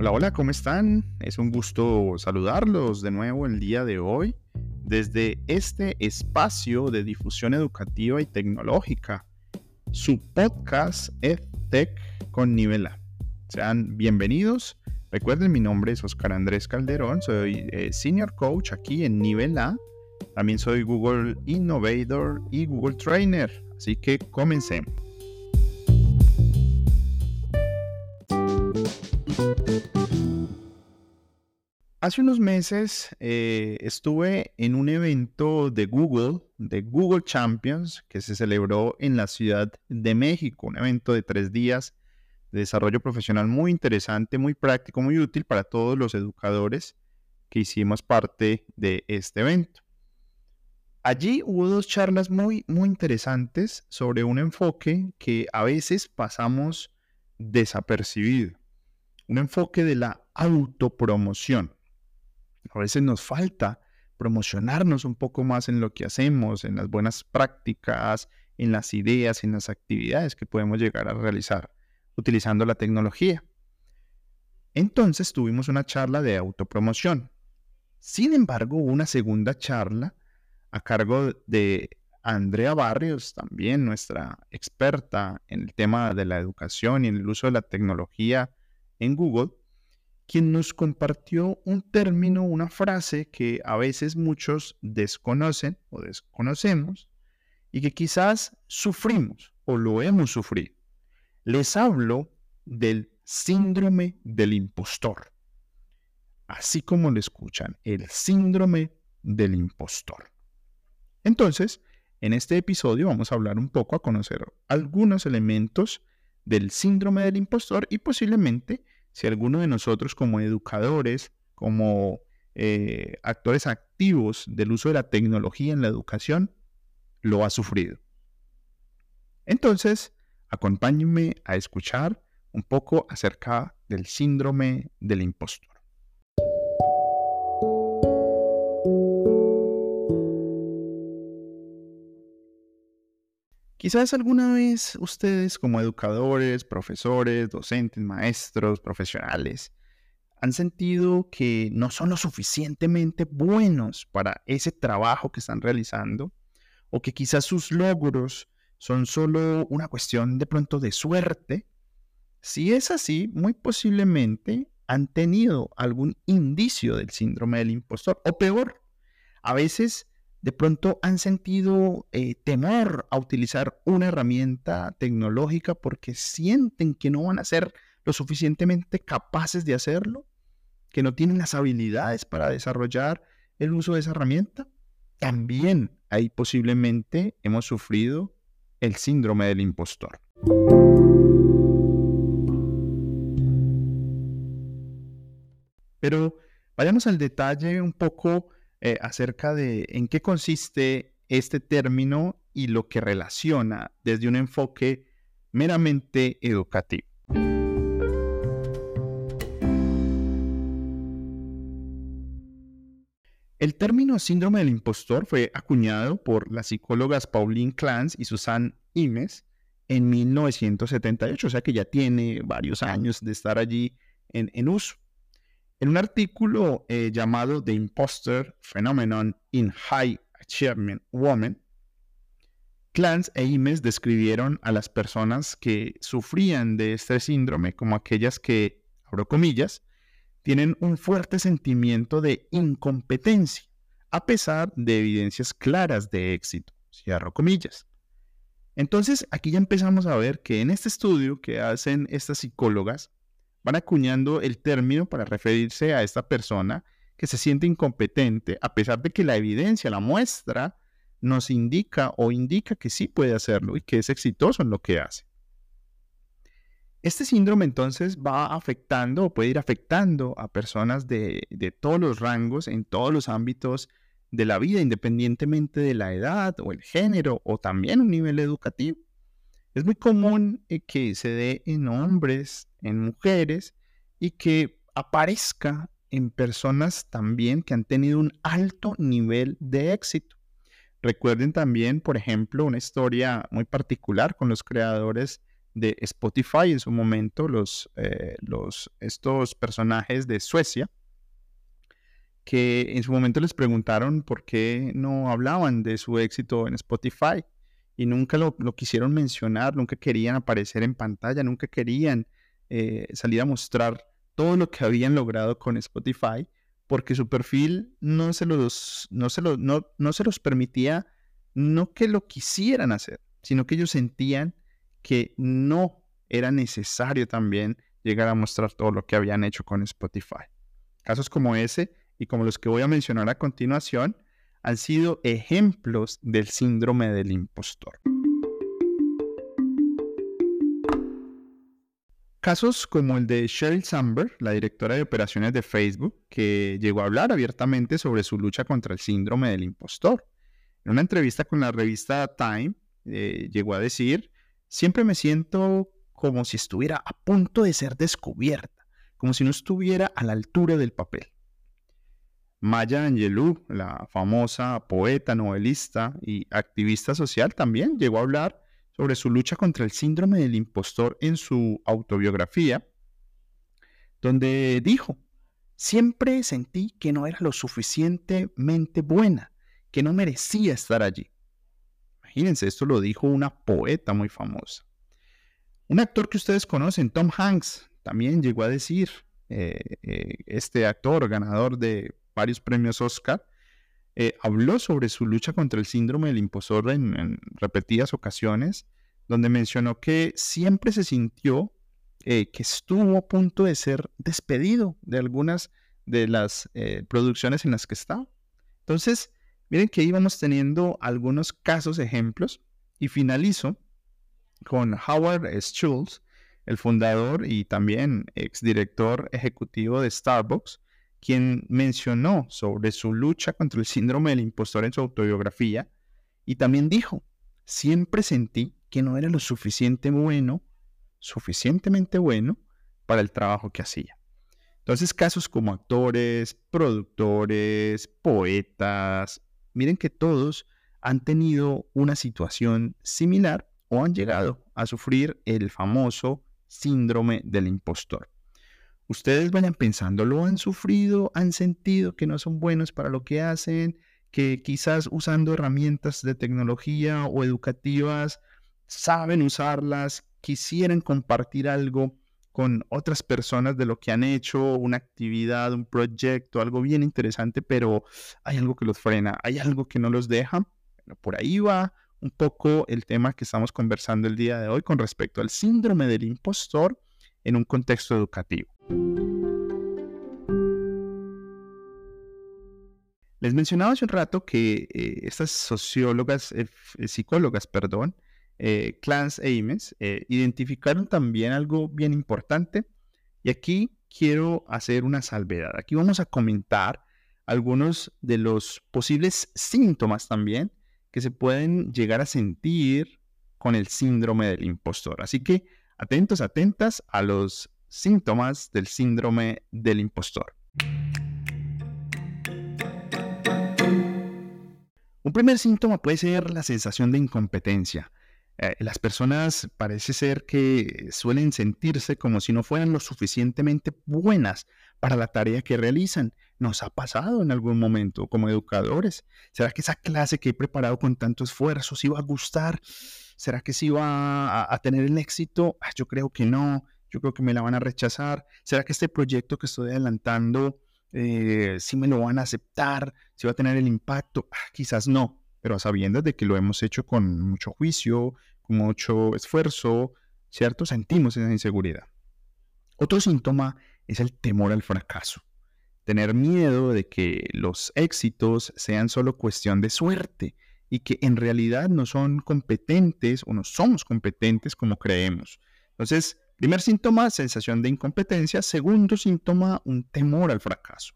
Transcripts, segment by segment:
Hola, hola, ¿cómo están? Es un gusto saludarlos de nuevo el día de hoy desde este espacio de difusión educativa y tecnológica, su podcast EdTech con nivel A. Sean bienvenidos. Recuerden, mi nombre es Oscar Andrés Calderón, soy eh, Senior Coach aquí en nivel A. También soy Google Innovator y Google Trainer. Así que comencemos. Hace unos meses eh, estuve en un evento de Google, de Google Champions, que se celebró en la Ciudad de México, un evento de tres días de desarrollo profesional muy interesante, muy práctico, muy útil para todos los educadores que hicimos parte de este evento. Allí hubo dos charlas muy, muy interesantes sobre un enfoque que a veces pasamos desapercibido, un enfoque de la autopromoción. A veces nos falta promocionarnos un poco más en lo que hacemos, en las buenas prácticas, en las ideas, en las actividades que podemos llegar a realizar utilizando la tecnología. Entonces tuvimos una charla de autopromoción. Sin embargo, una segunda charla a cargo de Andrea Barrios, también nuestra experta en el tema de la educación y en el uso de la tecnología en Google, quien nos compartió un término, una frase que a veces muchos desconocen o desconocemos y que quizás sufrimos o lo hemos sufrido. Les hablo del síndrome del impostor. Así como lo escuchan, el síndrome del impostor. Entonces, en este episodio vamos a hablar un poco a conocer algunos elementos del síndrome del impostor y posiblemente si alguno de nosotros como educadores, como eh, actores activos del uso de la tecnología en la educación, lo ha sufrido. Entonces, acompáñenme a escuchar un poco acerca del síndrome del impostor. Quizás alguna vez ustedes como educadores, profesores, docentes, maestros, profesionales, han sentido que no son lo suficientemente buenos para ese trabajo que están realizando o que quizás sus logros son solo una cuestión de pronto de suerte. Si es así, muy posiblemente han tenido algún indicio del síndrome del impostor o peor, a veces de pronto han sentido eh, temor a utilizar una herramienta tecnológica porque sienten que no van a ser lo suficientemente capaces de hacerlo, que no tienen las habilidades para desarrollar el uso de esa herramienta. También ahí posiblemente hemos sufrido el síndrome del impostor. Pero vayamos al detalle un poco eh, acerca de en qué consiste este término y lo que relaciona desde un enfoque meramente educativo. El término síndrome del impostor fue acuñado por las psicólogas Pauline Clance y Susan Imes en 1978, o sea que ya tiene varios años de estar allí en uso. En un artículo eh, llamado The Imposter Phenomenon in High Achievement Women, Clance e Imes describieron a las personas que sufrían de este síndrome como aquellas que, abro comillas, tienen un fuerte sentimiento de incompetencia, a pesar de evidencias claras de éxito, cierro comillas. Entonces, aquí ya empezamos a ver que en este estudio que hacen estas psicólogas, van acuñando el término para referirse a esta persona que se siente incompetente, a pesar de que la evidencia, la muestra, nos indica o indica que sí puede hacerlo y que es exitoso en lo que hace. Este síndrome entonces va afectando o puede ir afectando a personas de, de, todos los rangos, en todos los ámbitos de la vida, independientemente de la edad o el género o también un nivel educativo. Es muy común eh, que se dé en hombres, en mujeres y que aparezca en personas también que han tenido un alto nivel de éxito. Recuerden también, por ejemplo, una historia muy particular con los creadores de Spotify en su momento, los, eh, estos personajes de Suecia, que en su momento les preguntaron por qué no hablaban de su éxito en Spotify y nunca lo, quisieron mencionar, nunca querían aparecer en pantalla, nunca querían eh, salir a mostrar todo lo que habían logrado con Spotify, porque su perfil no se los, no se los, no, no se los permitía, no que lo quisieran hacer, sino que ellos sentían que no era necesario también llegar a mostrar todo lo que habían hecho con Spotify. Casos como ese y como los que voy a mencionar a continuación han sido ejemplos del síndrome del impostor. Casos como el de Sheryl Sandberg, la directora de operaciones de Facebook, que llegó a hablar abiertamente sobre su lucha contra el síndrome del impostor. En una entrevista con la revista Time, eh, llegó a decir, siempre me siento como si estuviera a punto de ser descubierta, como si no estuviera a la altura del papel. Maya Angelou, la famosa poeta, novelista y activista social, también llegó a hablar sobre su lucha contra el síndrome del impostor en su autobiografía, donde dijo, siempre sentí que no era lo suficientemente buena, que no merecía estar allí. Imagínense, esto lo dijo una poeta muy famosa. Un actor que ustedes conocen, Tom Hanks, también llegó a decir, eh, eh, este actor ganador de varios premios Oscar, eh, habló sobre su lucha contra el síndrome del impostor en, repetidas ocasiones, donde mencionó que siempre se sintió eh, que estuvo a punto de ser despedido de algunas de las eh, producciones en las que estaba. Entonces, miren que íbamos teniendo algunos casos, ejemplos, y finalizo con Howard Schultz, el fundador y también exdirector ejecutivo de Starbucks, quien mencionó sobre su lucha contra el síndrome del impostor en su autobiografía y también dijo, siempre sentí que no era lo suficiente bueno, suficientemente bueno para el trabajo que hacía. Entonces, casos como actores, productores, poetas, miren que todos han tenido una situación similar o han llegado a sufrir el famoso síndrome del impostor ustedes vayan pensando, lo han sufrido, han sentido que no son buenos para lo que hacen, que quizás usando herramientas de tecnología o educativas saben usarlas, quisieran compartir algo con otras personas de lo que han hecho, una actividad, un proyecto, algo bien interesante, pero hay algo que los frena, hay algo que no los deja. por ahí va un poco el tema que estamos conversando el día de hoy con respecto al síndrome del impostor en un contexto educativo. Les mencionaba hace un rato que eh, estas sociólogas, eh, eh, psicólogas, perdón, Clans Ames, identificaron también algo bien importante y aquí quiero hacer una salvedad. Aquí vamos a comentar algunos de los posibles síntomas también que se pueden llegar a sentir con el síndrome del impostor. Así que atentos, atentas a los síntomas del síndrome del impostor. Un primer síntoma puede ser la sensación de incompetencia. Eh, las personas parece ser que suelen sentirse como si no fueran lo suficientemente buenas para la tarea que realizan. ¿Nos ha pasado en algún momento como educadores? ¿Será que esa clase que he preparado con tanto esfuerzo sí va a gustar? ¿Será que sí va a, tener el éxito? Ah, yo creo que no yo creo que me la van a rechazar. ¿Será que este proyecto que estoy adelantando, eh, sí me lo van a aceptar? ¿Si va a tener el impacto? Ah, quizás no, pero a sabiendas de que lo hemos hecho con mucho juicio, con mucho esfuerzo, ¿cierto? Sentimos esa inseguridad. Otro síntoma es el temor al fracaso. Tener miedo de que los éxitos sean solo cuestión de suerte y que en realidad no son competentes o no somos competentes como creemos. Entonces, Primer síntoma, sensación de incompetencia. Segundo síntoma, un temor al fracaso.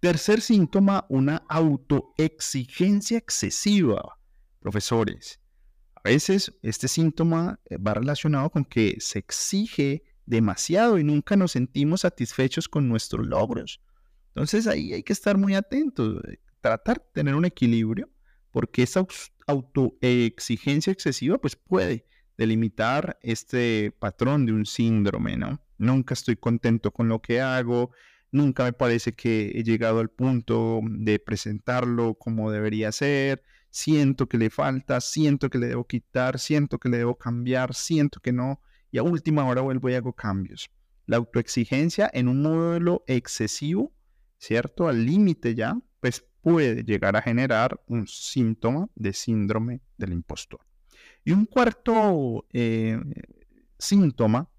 Tercer síntoma, una autoexigencia excesiva. Profesores, a veces este síntoma eh, va relacionado con que se exige demasiado y nunca nos sentimos satisfechos con nuestros logros. Entonces ahí hay que estar muy atentos, eh, tratar de tener un equilibrio, porque esa autoexigencia excesiva pues puede delimitar este patrón de un síndrome, ¿no? Nunca estoy contento con lo que hago, nunca me parece que he llegado al punto de presentarlo como debería ser, siento que le falta, siento que le debo quitar, siento que le debo cambiar, siento que no, y a última hora vuelvo y hago cambios. La autoexigencia en un modelo excesivo, ¿cierto? Al límite ya, pues puede llegar a generar un síntoma de síndrome del impostor. Y un cuarto eh, síntoma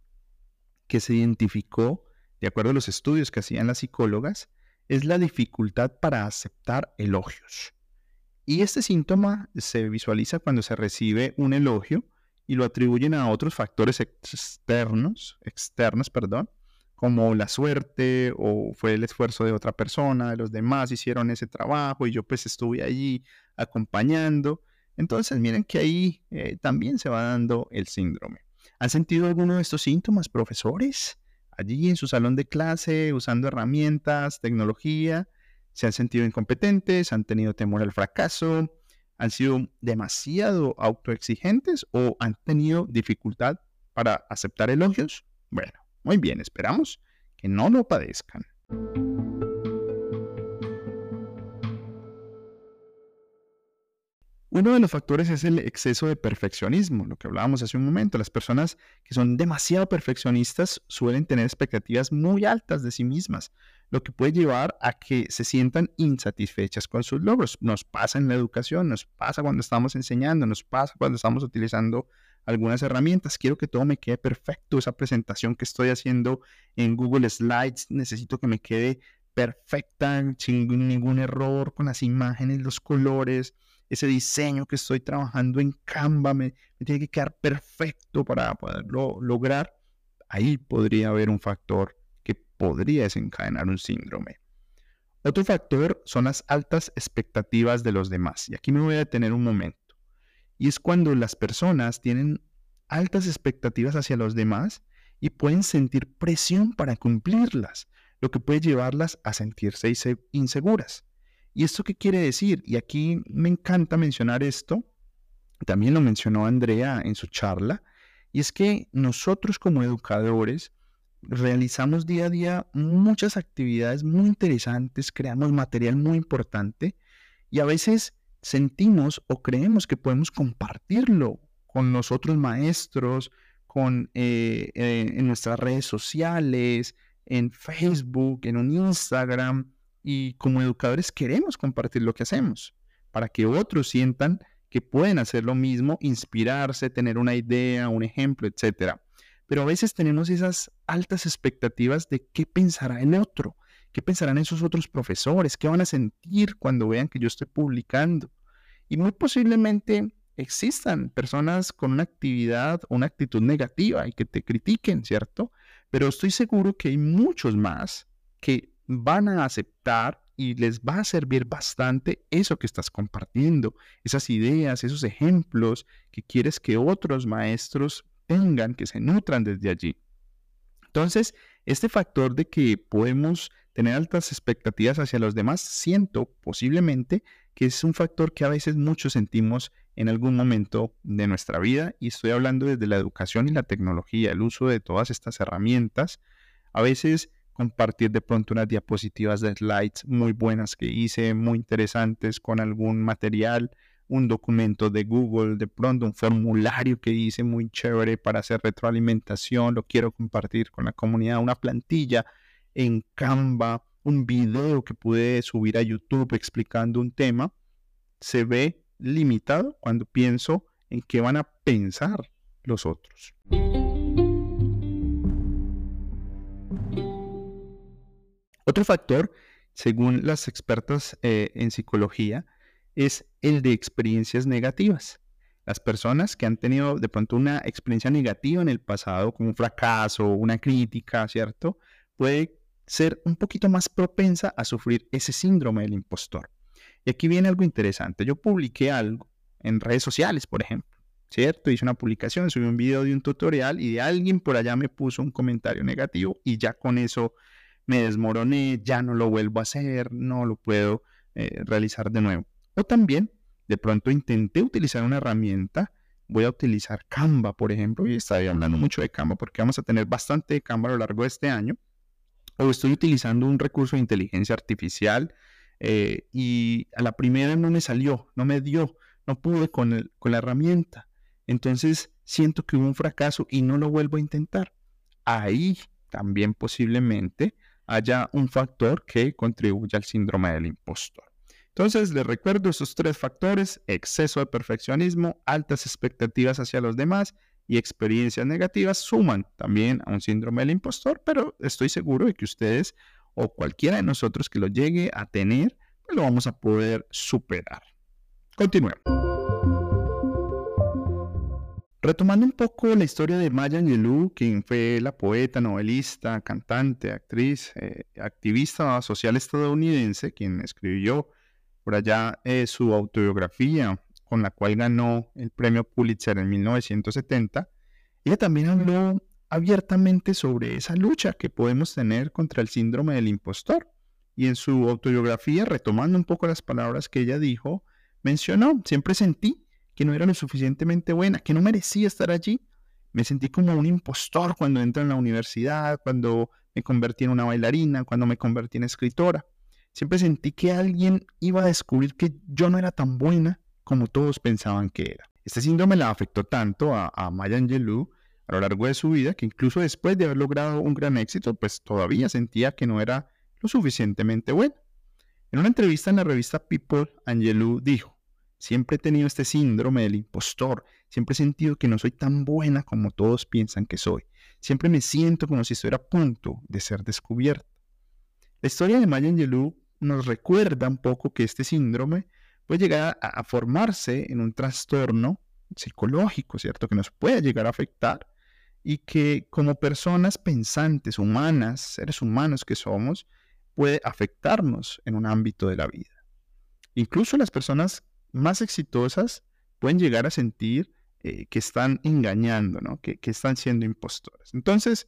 que se identificó, de acuerdo a los estudios que hacían las psicólogas, es la dificultad para aceptar elogios. Y este síntoma se visualiza cuando se recibe un elogio y lo atribuyen a otros factores externos, externos, perdón, como la suerte o fue el esfuerzo de otra persona, de los demás hicieron ese trabajo y yo pues estuve allí acompañando. Entonces miren que ahí eh, también se va dando el síndrome. ¿Han sentido alguno de estos síntomas, profesores? Allí en su salón de clase, usando herramientas, tecnología, se han sentido incompetentes, han tenido temor al fracaso, han sido demasiado autoexigentes o han tenido dificultad para aceptar elogios. Bueno, muy bien, esperamos que no lo padezcan. Uno de los factores es el exceso de perfeccionismo, lo que hablábamos hace un momento. Las personas que son demasiado perfeccionistas suelen tener expectativas muy altas de sí mismas, lo que puede llevar a que se sientan insatisfechas con sus logros. Nos pasa en la educación, nos pasa cuando estamos enseñando, nos pasa cuando estamos utilizando algunas herramientas. Quiero que todo me quede perfecto. Esa presentación que estoy haciendo en Google Slides, necesito que me quede perfecta, sin ningún error, con las imágenes, los colores ese diseño que estoy trabajando en Canva me, tiene que quedar perfecto para poderlo lograr, ahí podría haber un factor que podría desencadenar un síndrome. Otro factor son las altas expectativas de los demás. Y aquí me voy a detener un momento. Y es cuando las personas tienen altas expectativas hacia los demás y pueden sentir presión para cumplirlas, lo que puede llevarlas a sentirse inseguras. ¿Y esto qué quiere decir? Y aquí me encanta mencionar esto, también lo mencionó Andrea en su charla, y es que nosotros como educadores realizamos día a día muchas actividades muy interesantes, creamos material muy importante y a veces sentimos o creemos que podemos compartirlo con los otros maestros, con, eh, eh, en nuestras redes sociales, en Facebook, en un Instagram, y como educadores queremos compartir lo que hacemos para que otros sientan que pueden hacer lo mismo, inspirarse, tener una idea, un ejemplo, etc. Pero a veces tenemos esas altas expectativas de qué pensará el otro, qué pensarán esos otros profesores, qué van a sentir cuando vean que yo estoy publicando. Y muy posiblemente existan personas con una actividad o una actitud negativa y que te critiquen, ¿cierto? Pero estoy seguro que hay muchos más que van a aceptar y les va a servir bastante eso que estás compartiendo, esas ideas, esos ejemplos que quieres que otros maestros tengan, que se nutran desde allí. Entonces, este factor de que podemos tener altas expectativas hacia los demás, siento posiblemente que es un factor que a veces muchos sentimos en algún momento de nuestra vida y estoy hablando desde la educación y la tecnología, el uso de todas estas herramientas. A veces compartir de pronto unas diapositivas de slides muy buenas que hice, muy interesantes con algún material, un documento de Google, de pronto un formulario que hice muy chévere para hacer retroalimentación, lo quiero compartir con la comunidad, una plantilla en Canva, un video que pude subir a YouTube explicando un tema, se ve limitado cuando pienso en qué van a pensar los otros. Otro factor, según las expertas eh, en psicología, es el de experiencias negativas. Las personas que han tenido de pronto una experiencia negativa en el pasado, como un fracaso, una crítica, ¿cierto? Puede ser un poquito más propensa a sufrir ese síndrome del impostor. Y aquí viene algo interesante. Yo publiqué algo en redes sociales, por ejemplo, ¿cierto? Hice una publicación, subí un video de un tutorial y de alguien por allá me puso un comentario negativo y ya con eso me desmoroné, ya no lo vuelvo a hacer, no lo puedo eh, realizar de nuevo. O también, de pronto intenté utilizar una herramienta voy a utilizar Canva, por ejemplo, y estoy hablando mucho de Canva porque vamos a tener bastante de Canva a lo largo de este año, o estoy utilizando un recurso de inteligencia artificial eh, y a la primera no me salió, no me dio, no pude con, con la herramienta. Entonces siento que hubo un fracaso y no lo vuelvo a intentar. Ahí también posiblemente haya un factor que contribuya al síndrome del impostor. Entonces, les recuerdo esos tres factores, exceso de perfeccionismo, altas expectativas hacia los demás y experiencias negativas suman también a un síndrome del impostor, pero estoy seguro de que ustedes o cualquiera de nosotros que lo llegue a tener, pues lo vamos a poder superar. Continuemos. Retomando un poco la historia de Maya Angelou, quien fue la poeta, novelista, cantante, actriz, eh, activista social estadounidense, quien escribió por allá eh, su autobiografía, con la cual ganó el premio Pulitzer en 1970, ella también habló abiertamente sobre esa lucha que podemos tener contra el síndrome del impostor. Y en su autobiografía, retomando un poco las palabras que ella dijo, mencionó, siempre sentí que no era lo suficientemente buena, que no merecía estar allí. Me sentí como un impostor cuando entré en la universidad, cuando me convertí en una bailarina, cuando me convertí en escritora. Siempre sentí que alguien iba a descubrir que yo no era tan buena como todos pensaban que era. Este síndrome la afectó tanto a, a Maya Angelou a lo largo de su vida que incluso después de haber logrado un gran éxito, pues todavía sentía que no era lo suficientemente buena. En una entrevista en la revista People, Angelou dijo, Siempre he tenido este síndrome del impostor. Siempre he sentido que no soy tan buena como todos piensan que soy. Siempre me siento como si estuviera a punto de ser descubierta. La historia de Maya Angelou nos recuerda un poco que este síndrome puede llegar a, a, formarse en un trastorno psicológico, ¿cierto? Que nos puede llegar a afectar y que como personas pensantes, humanas, seres humanos que somos, puede afectarnos en un ámbito de la vida. Incluso las personas más exitosas pueden llegar a sentir eh, que están engañando, ¿no? que, están siendo impostores. Entonces,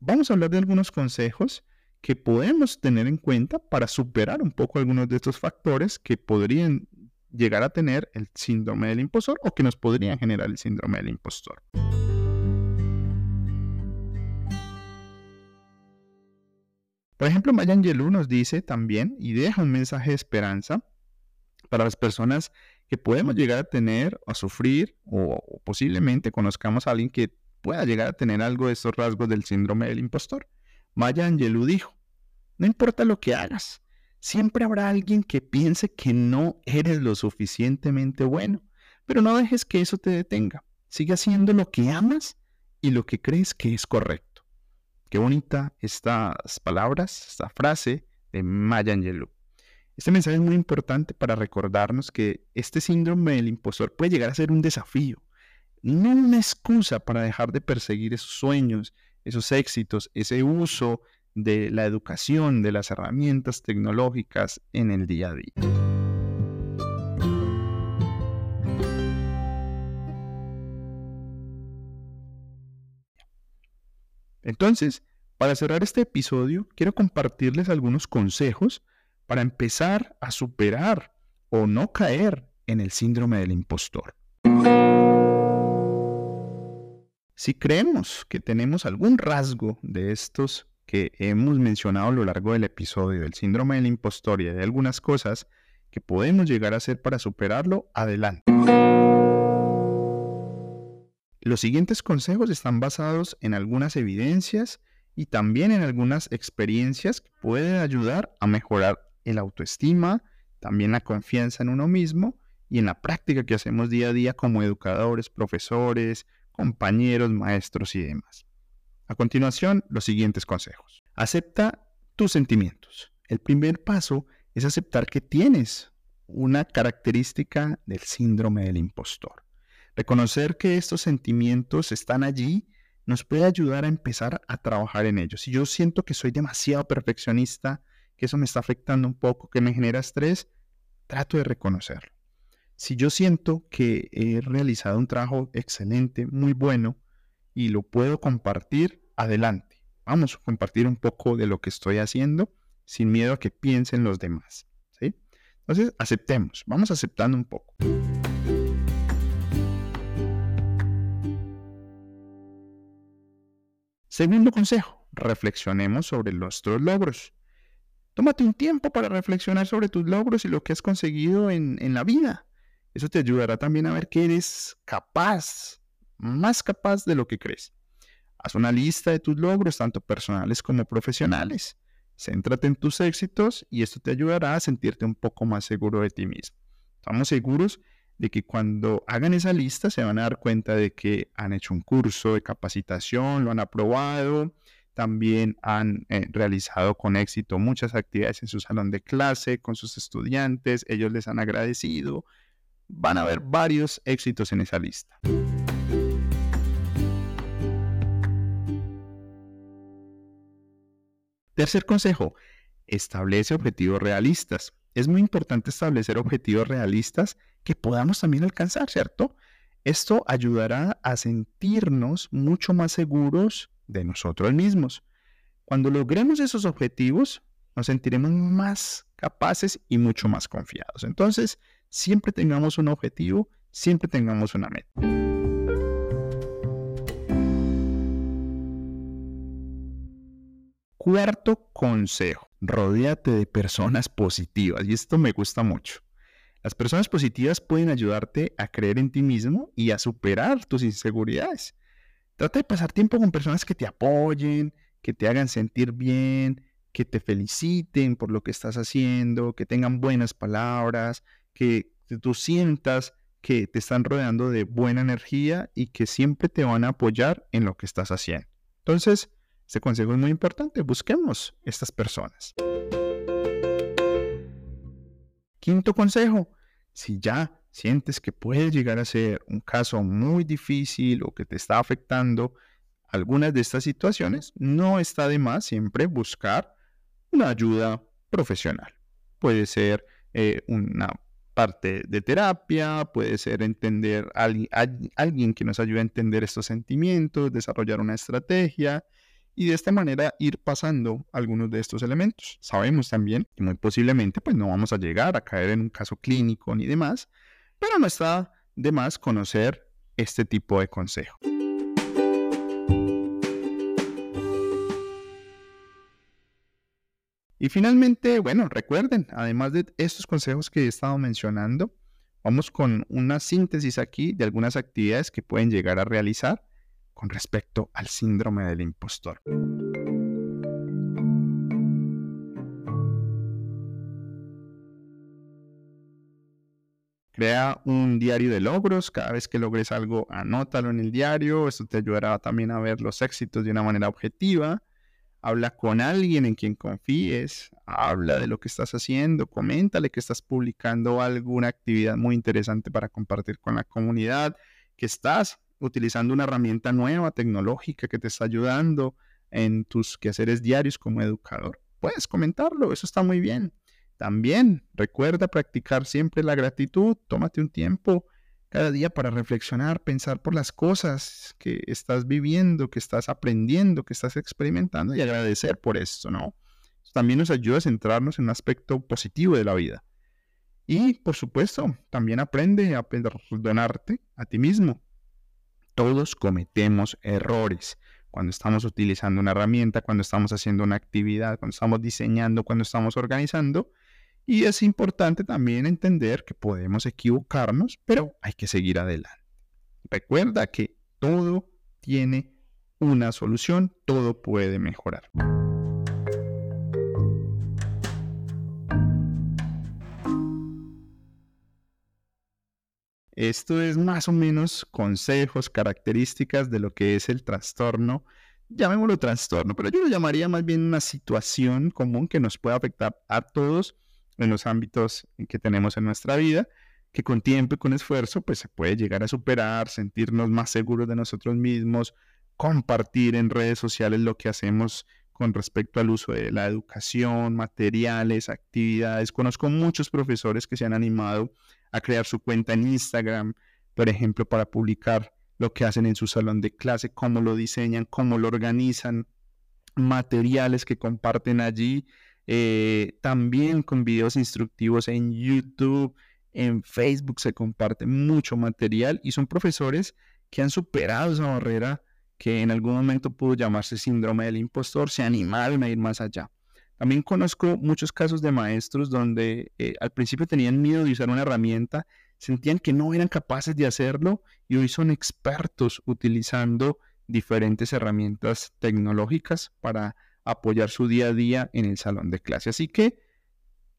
vamos a hablar de algunos consejos que podemos tener en cuenta para superar un poco algunos de estos factores que podrían llegar a tener el síndrome del impostor o que nos podrían generar el síndrome del impostor. Por ejemplo, Maya Angelou nos dice también y deja un mensaje de esperanza para las personas que podemos llegar a tener o a sufrir o, posiblemente conozcamos a alguien que pueda llegar a tener algo de estos rasgos del síndrome del impostor. Maya Angelou dijo, no importa lo que hagas, siempre habrá alguien que piense que no eres lo suficientemente bueno, pero no dejes que eso te detenga. Sigue haciendo lo que amas y lo que crees que es correcto. Qué bonita estas palabras, esta frase de Maya Angelou. Este mensaje es muy importante para recordarnos que este síndrome del impostor puede llegar a ser un desafío, no una excusa para dejar de perseguir esos sueños, esos éxitos, ese uso de la educación, de las herramientas tecnológicas en el día a día. Entonces, para cerrar este episodio, quiero compartirles algunos consejos para empezar a superar o no caer en el síndrome del impostor. Si creemos que tenemos algún rasgo de estos que hemos mencionado a lo largo del episodio del síndrome del impostor y de algunas cosas que podemos llegar a hacer para superarlo, adelante. Los siguientes consejos están basados en algunas evidencias y también en algunas experiencias que pueden ayudar a mejorar el autoestima, también la confianza en uno mismo y en la práctica que hacemos día a día como educadores, profesores, compañeros, maestros y demás. A continuación, los siguientes consejos. Acepta tus sentimientos. El primer paso es aceptar que tienes una característica del síndrome del impostor. Reconocer que estos sentimientos están allí nos puede ayudar a empezar a trabajar en ellos. Si yo siento que soy demasiado perfeccionista, que eso me está afectando un poco, que me genera estrés, trato de reconocerlo. Si yo siento que he realizado un trabajo excelente, muy bueno, y lo puedo compartir, adelante. Vamos a compartir un poco de lo que estoy haciendo sin miedo a que piensen los demás. ¿sí? Entonces, aceptemos, vamos aceptando un poco. Segundo consejo, reflexionemos sobre nuestros logros. Tómate un tiempo para reflexionar sobre tus logros y lo que has conseguido en, en la vida. Eso te ayudará también a ver que eres capaz, más capaz de lo que crees. Haz una lista de tus logros, tanto personales como profesionales. Céntrate en tus éxitos y esto te ayudará a sentirte un poco más seguro de ti mismo. Estamos seguros de que cuando hagan esa lista se van a dar cuenta de que han hecho un curso de capacitación, lo han aprobado, también han eh, realizado con éxito muchas actividades en su salón de clase, con sus estudiantes, ellos les han agradecido. Van a haber varios éxitos en esa lista. Tercer consejo, establece objetivos realistas. Es muy importante establecer objetivos realistas que podamos también alcanzar, ¿cierto? Esto ayudará a sentirnos mucho más seguros de nosotros mismos. Cuando logremos esos objetivos, nos sentiremos más capaces y mucho más confiados. Entonces, siempre tengamos un objetivo, siempre tengamos una meta. Cuarto consejo, rodéate de personas positivas y esto me gusta mucho. Las personas positivas pueden ayudarte a creer en ti mismo y a superar tus inseguridades. Trata de pasar tiempo con personas que te apoyen, que te hagan sentir bien, que te feliciten por lo que estás haciendo, que tengan buenas palabras, que tú sientas que te están rodeando de buena energía y que siempre te van a apoyar en lo que estás haciendo. Entonces, este consejo es muy importante. Busquemos estas personas. Quinto consejo, si ya sientes que puede llegar a ser un caso muy difícil o que te está afectando algunas de estas situaciones, no está de más siempre buscar una ayuda profesional. Puede ser eh, una parte de terapia, puede ser entender a alguien que nos ayude a entender estos sentimientos, desarrollar una estrategia y de esta manera ir pasando algunos de estos elementos. Sabemos también que muy posiblemente pues no vamos a llegar a caer en un caso clínico ni demás, pero no está de más conocer este tipo de consejo. Y finalmente, bueno, recuerden, además de estos consejos que he estado mencionando, vamos con una síntesis aquí de algunas actividades que pueden llegar a realizar con respecto al síndrome del impostor. Crea un diario de logros. Cada vez que logres algo, anótalo en el diario. Esto te ayudará también a ver los éxitos de una manera objetiva. Habla con alguien en quien confíes. Habla de lo que estás haciendo. Coméntale que estás publicando alguna actividad muy interesante para compartir con la comunidad. Que estás utilizando una herramienta nueva, tecnológica, que te está ayudando en tus quehaceres diarios como educador. Puedes comentarlo, eso está muy bien. También recuerda practicar siempre la gratitud, tómate un tiempo cada día para reflexionar, pensar por las cosas que estás viviendo, que estás aprendiendo, que estás experimentando y agradecer por esto, ¿no? También nos ayuda a centrarnos en un aspecto positivo de la vida. Y, por supuesto, también aprende a perdonarte a ti mismo, todos cometemos errores cuando estamos utilizando una herramienta, cuando estamos haciendo una actividad, cuando estamos diseñando, cuando estamos organizando. Y es importante también entender que podemos equivocarnos, pero hay que seguir adelante. Recuerda que todo tiene una solución, todo puede mejorar. Esto es más o menos consejos, características de lo que es el trastorno. Llamémoslo trastorno, pero yo lo llamaría más bien una situación común que nos puede afectar a todos en los ámbitos que tenemos en nuestra vida, que con tiempo y con esfuerzo pues se puede llegar a superar, sentirnos más seguros de nosotros mismos, compartir en redes sociales lo que hacemos con respecto al uso de la educación, materiales, actividades. Conozco muchos profesores que se han animado a crear su cuenta en Instagram, por ejemplo, para publicar lo que hacen en su salón de clase, cómo lo diseñan, cómo lo organizan, materiales que comparten allí, eh, también con videos instructivos en YouTube, en Facebook se comparte mucho material y son profesores que han superado esa barrera que en algún momento pudo llamarse síndrome del impostor, se animaron a ir más allá. También conozco muchos casos de maestros donde eh, al principio tenían miedo de usar una herramienta, sentían que no eran capaces de hacerlo y hoy son expertos utilizando diferentes herramientas tecnológicas para apoyar su día a día en el salón de clase. Así que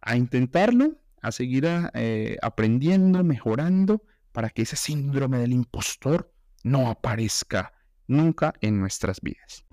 a intentarlo, a seguir eh, aprendiendo, mejorando, para que ese síndrome del impostor no aparezca nunca en nuestras vidas.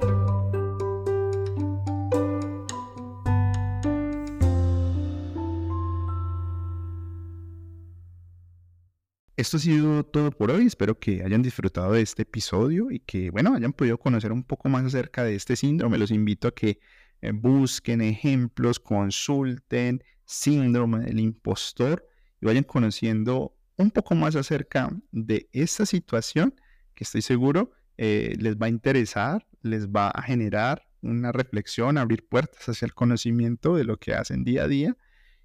Esto ha sido todo por hoy. Espero que hayan disfrutado de este episodio y que, bueno, hayan podido conocer un poco más acerca de este síndrome. Los invito a que eh, busquen ejemplos, consulten síndrome del impostor y vayan conociendo un poco más acerca de esta situación que estoy seguro eh, les va a interesar, les va a generar una reflexión, abrir puertas hacia el conocimiento de lo que hacen día a día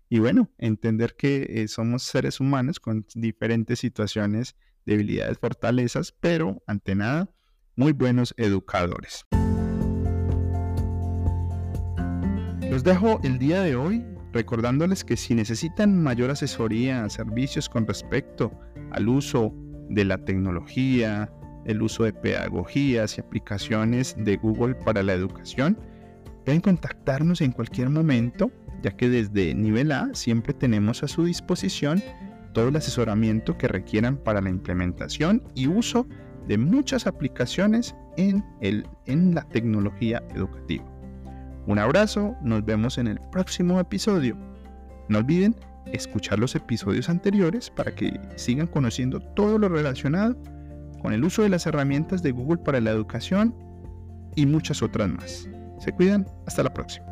y bueno, entender que eh, somos seres humanos con diferentes situaciones, debilidades, fortalezas, pero ante nada, muy buenos educadores. Los dejo el día de hoy recordándoles que si necesitan mayor asesoría, servicios con respecto al uso de la tecnología, el uso de pedagogías y aplicaciones de Google para la educación, pueden contactarnos en cualquier momento ya que desde nivel A siempre tenemos a su disposición todo el asesoramiento que requieran para la implementación y uso de muchas aplicaciones en, el, en la tecnología educativa. Un abrazo, nos vemos en el próximo episodio. No olviden escuchar los episodios anteriores para que sigan conociendo todo lo relacionado con el uso de las herramientas de Google para la educación y muchas otras más. Se cuidan, hasta la próxima.